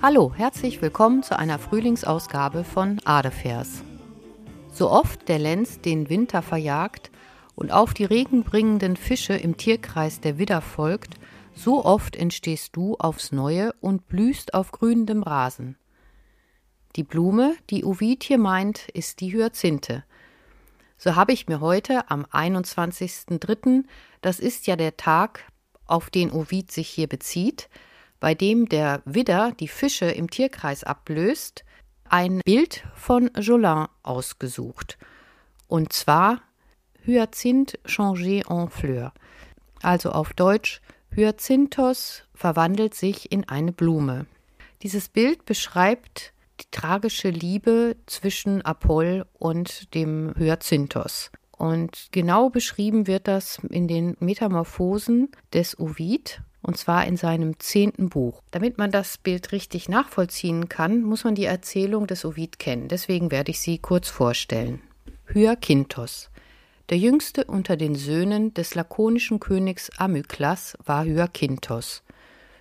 Hallo, herzlich willkommen zu einer Frühlingsausgabe von Adefers. So oft der Lenz den Winter verjagt und auf die regenbringenden Fische im Tierkreis der Widder folgt, so oft entstehst du aufs Neue und blühst auf grünendem Rasen. Die Blume, die Ovid hier meint, ist die Hyazinthe. So habe ich mir heute am 21.03., das ist ja der Tag, auf den Ovid sich hier bezieht, bei dem der Widder die Fische im Tierkreis ablöst, ein Bild von Jolin ausgesucht. Und zwar Hyacinthe changé en fleur. Also auf Deutsch Hyacinthos verwandelt sich in eine Blume. Dieses Bild beschreibt die tragische Liebe zwischen Apoll und dem Hyacinthos. Und genau beschrieben wird das in den Metamorphosen des Ovid, und zwar in seinem zehnten Buch. Damit man das Bild richtig nachvollziehen kann, muss man die Erzählung des Ovid kennen. Deswegen werde ich sie kurz vorstellen. Hyakinthos. Der jüngste unter den Söhnen des lakonischen Königs Amyklas war Hyakinthos.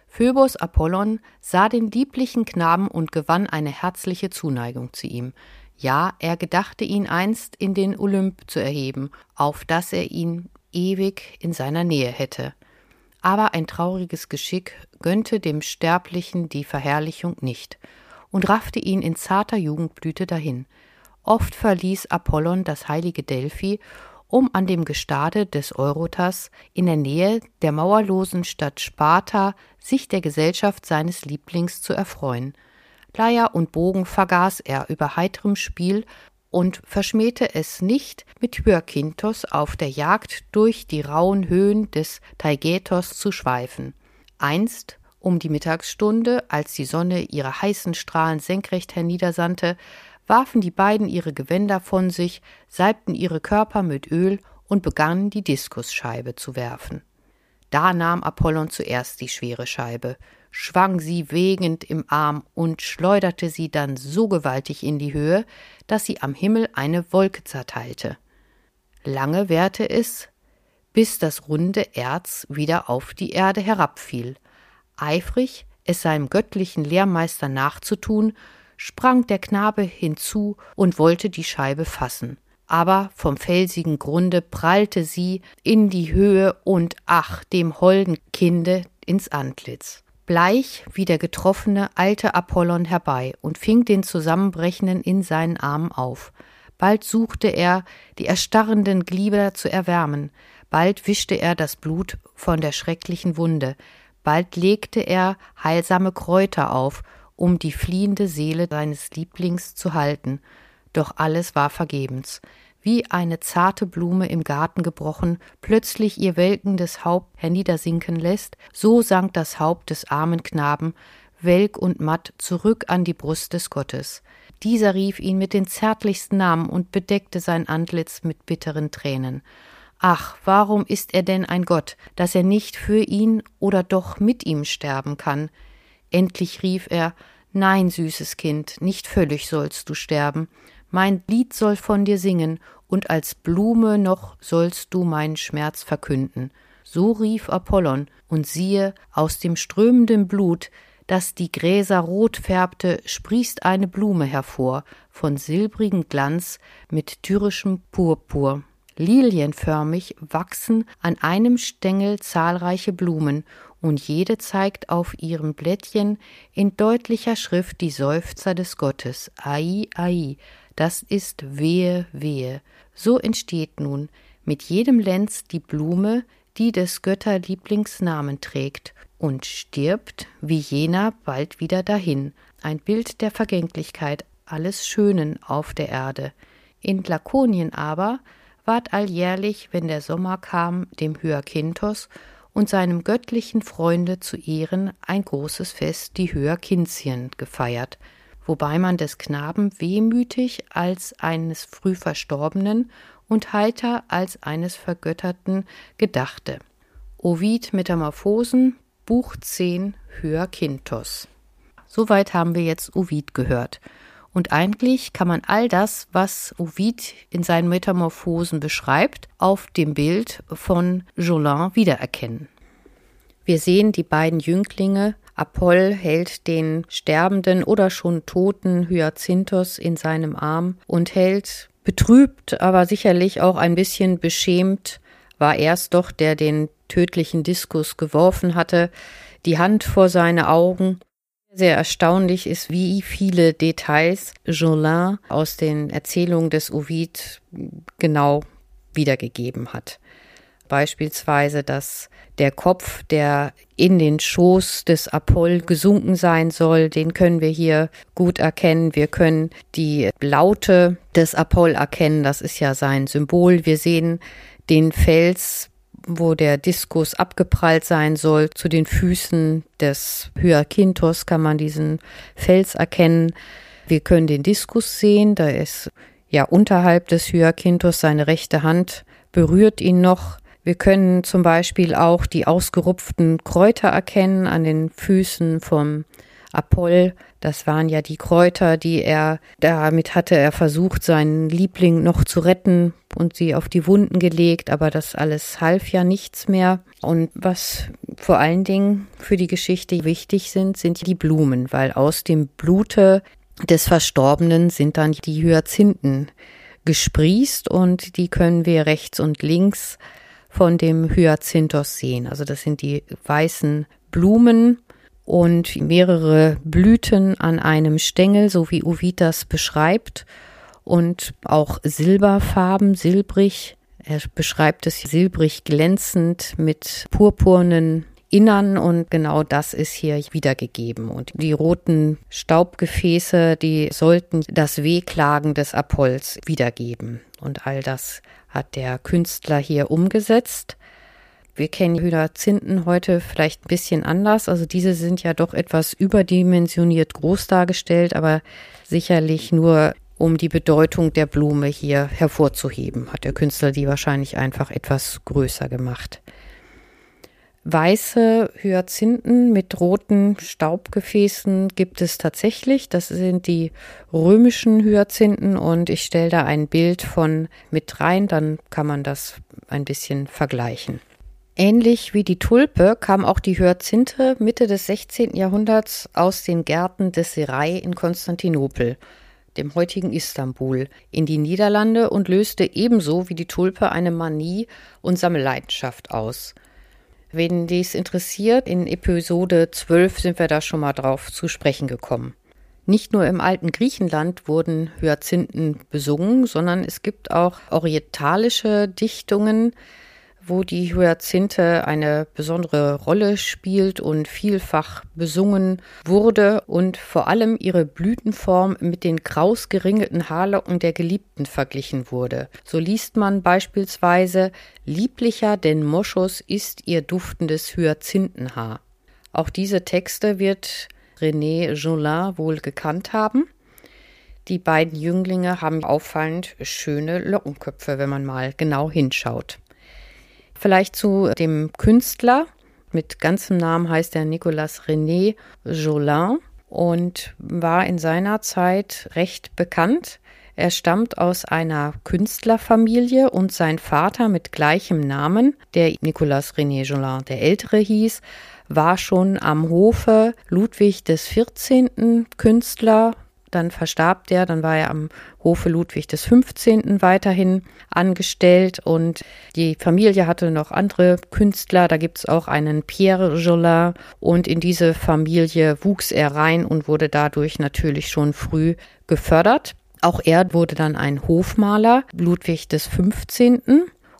Phöbos Apollon sah den lieblichen Knaben und gewann eine herzliche Zuneigung zu ihm. Ja, er gedachte ihn einst in den Olymp zu erheben, auf dass er ihn ewig in seiner Nähe hätte. Aber ein trauriges Geschick gönnte dem Sterblichen die Verherrlichung nicht und raffte ihn in zarter Jugendblüte dahin. Oft verließ Apollon das heilige Delphi um an dem Gestade des Eurotas in der Nähe der mauerlosen Stadt Sparta sich der Gesellschaft seines Lieblings zu erfreuen. Leier und Bogen vergaß er über heiterem Spiel und verschmähte es nicht, mit Hyakinthos auf der Jagd durch die rauen Höhen des Taigetos zu schweifen. Einst, um die Mittagsstunde, als die Sonne ihre heißen Strahlen senkrecht herniedersandte, warfen die beiden ihre Gewänder von sich, salbten ihre Körper mit Öl und begannen die Diskusscheibe zu werfen. Da nahm Apollon zuerst die schwere Scheibe, schwang sie wegend im Arm und schleuderte sie dann so gewaltig in die Höhe, dass sie am Himmel eine Wolke zerteilte. Lange währte es, bis das runde Erz wieder auf die Erde herabfiel. Eifrig, es seinem göttlichen Lehrmeister nachzutun, sprang der Knabe hinzu und wollte die Scheibe fassen. Aber vom felsigen Grunde prallte sie in die Höhe und ach, dem holden Kinde ins Antlitz. Bleich wie der Getroffene eilte Apollon herbei und fing den Zusammenbrechenden in seinen Armen auf. Bald suchte er, die erstarrenden Glieder zu erwärmen, bald wischte er das Blut von der schrecklichen Wunde, bald legte er heilsame Kräuter auf um die fliehende Seele seines Lieblings zu halten, doch alles war vergebens. Wie eine zarte Blume im Garten gebrochen, plötzlich ihr welkendes Haupt herniedersinken lässt, so sank das Haupt des armen Knaben, welk und matt, zurück an die Brust des Gottes. Dieser rief ihn mit den zärtlichsten Namen und bedeckte sein Antlitz mit bitteren Tränen. Ach, warum ist er denn ein Gott, dass er nicht für ihn oder doch mit ihm sterben kann? Endlich rief er Nein, süßes Kind, nicht völlig sollst du sterben, mein Lied soll von dir singen, und als Blume noch sollst du meinen Schmerz verkünden. So rief Apollon, und siehe, aus dem strömenden Blut, das die Gräser rot färbte, sprießt eine Blume hervor, von silbrigem Glanz mit tyrischem Purpur. Lilienförmig wachsen an einem Stängel zahlreiche Blumen, und jede zeigt auf ihrem Blättchen in deutlicher Schrift die Seufzer des Gottes. Ai, ai, das ist wehe, wehe. So entsteht nun mit jedem Lenz die Blume, die des Götterlieblingsnamen trägt, und stirbt wie jener bald wieder dahin. Ein Bild der Vergänglichkeit alles Schönen auf der Erde. In Lakonien aber ward alljährlich, wenn der Sommer kam, dem Hyakinthos und seinem göttlichen Freunde zu Ehren ein großes Fest, die Hyakinthien, gefeiert, wobei man des Knaben wehmütig als eines früh Verstorbenen und heiter als eines Vergötterten gedachte. Ovid Metamorphosen, Buch 10, Hyakinthos. Soweit haben wir jetzt Ovid gehört. Und eigentlich kann man all das, was Ovid in seinen Metamorphosen beschreibt, auf dem Bild von Jolin wiedererkennen. Wir sehen die beiden Jünglinge Apoll hält den sterbenden oder schon toten Hyacinthos in seinem Arm und hält betrübt, aber sicherlich auch ein bisschen beschämt, war erst doch, der den tödlichen Diskus geworfen hatte, die Hand vor seine Augen. Sehr erstaunlich ist, wie viele Details Jolin aus den Erzählungen des Ovid genau wiedergegeben hat. Beispielsweise, dass der Kopf, der in den Schoß des Apoll gesunken sein soll, den können wir hier gut erkennen. Wir können die Laute des Apoll erkennen, das ist ja sein Symbol. Wir sehen den Fels, wo der Diskus abgeprallt sein soll. Zu den Füßen des Hyakinthos kann man diesen Fels erkennen. Wir können den Diskus sehen, da ist ja unterhalb des Hyakinthos seine rechte Hand berührt ihn noch. Wir können zum Beispiel auch die ausgerupften Kräuter erkennen an den Füßen vom Apoll. Das waren ja die Kräuter, die er, damit hatte er versucht, seinen Liebling noch zu retten und sie auf die Wunden gelegt, aber das alles half ja nichts mehr. Und was vor allen Dingen für die Geschichte wichtig sind, sind die Blumen, weil aus dem Blute des Verstorbenen sind dann die Hyazinthen gesprießt und die können wir rechts und links von dem Hyacinthos sehen. Also das sind die weißen Blumen und mehrere Blüten an einem Stängel, so wie Ovid das beschreibt. Und auch Silberfarben, silbrig. Er beschreibt es silbrig glänzend mit purpurnen Innern und genau das ist hier wiedergegeben. Und die roten Staubgefäße, die sollten das Wehklagen des Apolls wiedergeben. Und all das hat der Künstler hier umgesetzt. Wir kennen Hyazinthen heute vielleicht ein bisschen anders. Also diese sind ja doch etwas überdimensioniert groß dargestellt, aber sicherlich nur um die Bedeutung der Blume hier hervorzuheben, hat der Künstler die wahrscheinlich einfach etwas größer gemacht weiße Hyazinthen mit roten Staubgefäßen gibt es tatsächlich. Das sind die römischen Hyazinthen und ich stelle da ein Bild von mit rein, dann kann man das ein bisschen vergleichen. Ähnlich wie die Tulpe kam auch die Hyazinthe Mitte des 16. Jahrhunderts aus den Gärten des Serai in Konstantinopel, dem heutigen Istanbul, in die Niederlande und löste ebenso wie die Tulpe eine Manie und Sammelleidenschaft aus. Wen dies interessiert, in Episode 12 sind wir da schon mal drauf zu sprechen gekommen. Nicht nur im alten Griechenland wurden Hyazinthen besungen, sondern es gibt auch orientalische Dichtungen, wo die Hyazinthe eine besondere Rolle spielt und vielfach besungen wurde und vor allem ihre Blütenform mit den kraus geringelten Haarlocken der Geliebten verglichen wurde. So liest man beispielsweise Lieblicher denn Moschus ist ihr duftendes Hyazinthenhaar. Auch diese Texte wird René Jolin wohl gekannt haben. Die beiden Jünglinge haben auffallend schöne Lockenköpfe, wenn man mal genau hinschaut. Vielleicht zu dem Künstler. Mit ganzem Namen heißt er Nicolas René Jolin und war in seiner Zeit recht bekannt. Er stammt aus einer Künstlerfamilie und sein Vater mit gleichem Namen, der Nicolas René Jolin der Ältere hieß, war schon am Hofe Ludwig des 14. Künstler, dann verstarb der, dann war er am Hofe Ludwig des 15. weiterhin angestellt und die Familie hatte noch andere Künstler, da gibt es auch einen Pierre Jolin und in diese Familie wuchs er rein und wurde dadurch natürlich schon früh gefördert. Auch er wurde dann ein Hofmaler, Ludwig des 15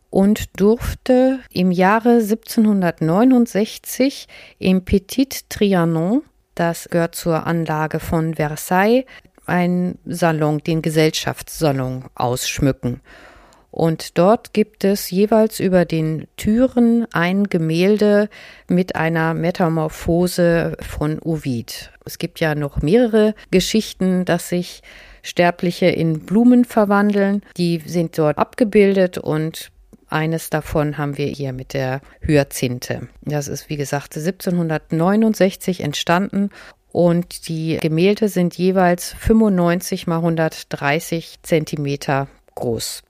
und durfte im Jahre 1769 im Petit Trianon das gehört zur Anlage von Versailles, ein Salon, den Gesellschaftssalon ausschmücken. Und dort gibt es jeweils über den Türen ein Gemälde mit einer Metamorphose von Ovid. Es gibt ja noch mehrere Geschichten, dass sich Sterbliche in Blumen verwandeln. Die sind dort abgebildet und eines davon haben wir hier mit der Hyazinthe. Das ist, wie gesagt, 1769 entstanden und die Gemälde sind jeweils 95 mal 130 Zentimeter groß.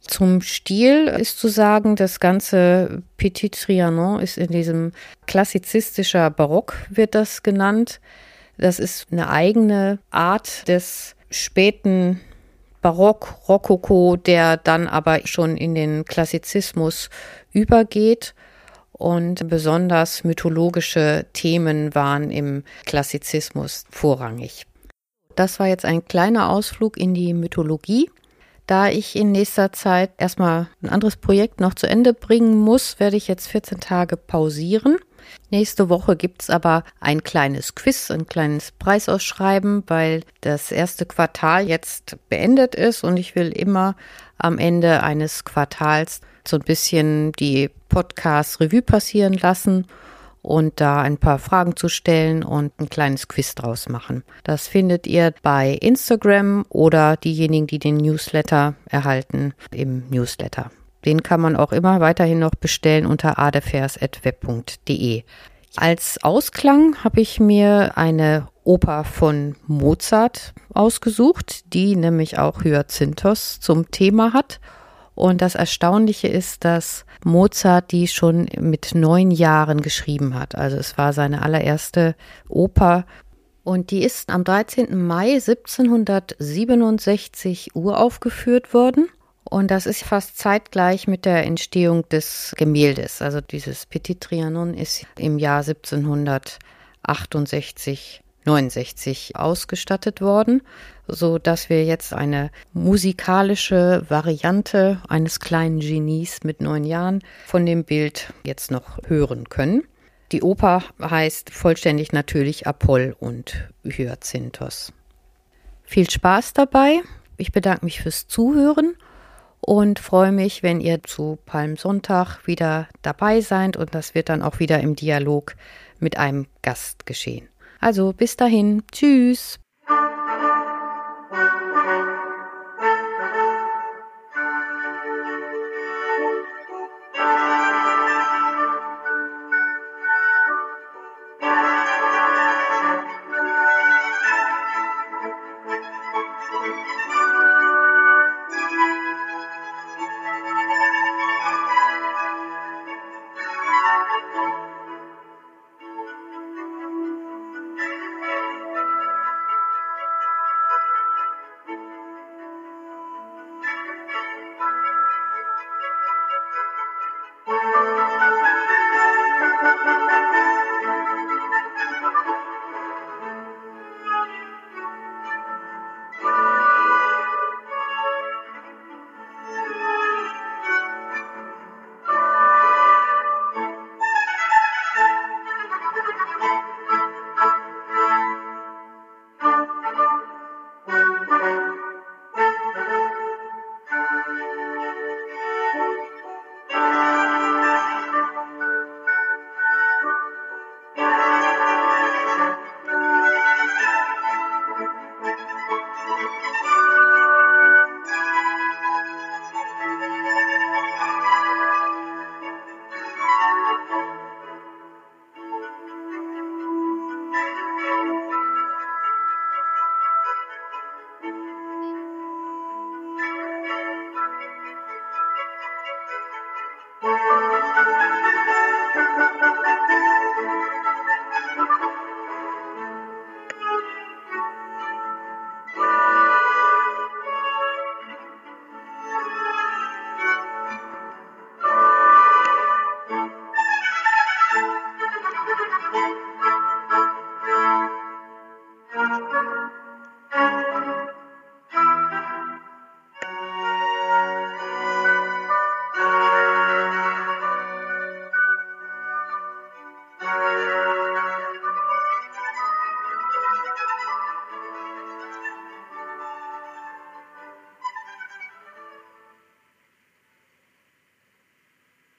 Zum Stil ist zu sagen, das ganze Petit Trianon ist in diesem klassizistischer Barock, wird das genannt. Das ist eine eigene Art des späten Barock, Rokoko, der dann aber schon in den Klassizismus übergeht. Und besonders mythologische Themen waren im Klassizismus vorrangig. Das war jetzt ein kleiner Ausflug in die Mythologie. Da ich in nächster Zeit erstmal ein anderes Projekt noch zu Ende bringen muss, werde ich jetzt 14 Tage pausieren. Nächste Woche gibt es aber ein kleines Quiz, ein kleines Preisausschreiben, weil das erste Quartal jetzt beendet ist und ich will immer am Ende eines Quartals so ein bisschen die Podcast Revue passieren lassen und da ein paar Fragen zu stellen und ein kleines Quiz draus machen. Das findet ihr bei Instagram oder diejenigen, die den Newsletter erhalten, im Newsletter. Den kann man auch immer weiterhin noch bestellen unter adefers.web.de. Als Ausklang habe ich mir eine Oper von Mozart ausgesucht, die nämlich auch Hyacinthos zum Thema hat. Und das Erstaunliche ist, dass Mozart die schon mit neun Jahren geschrieben hat. Also es war seine allererste Oper. Und die ist am 13. Mai 1767 uraufgeführt worden. Und das ist fast zeitgleich mit der Entstehung des Gemäldes. Also dieses Petit Trianon ist im Jahr 1768, 69 ausgestattet worden, so dass wir jetzt eine musikalische Variante eines kleinen Genies mit neun Jahren von dem Bild jetzt noch hören können. Die Oper heißt vollständig natürlich Apoll und Hyacinthos. Viel Spaß dabei. Ich bedanke mich fürs Zuhören und freue mich, wenn ihr zu Palmsonntag wieder dabei seid und das wird dann auch wieder im Dialog mit einem Gast geschehen. Also bis dahin, tschüss.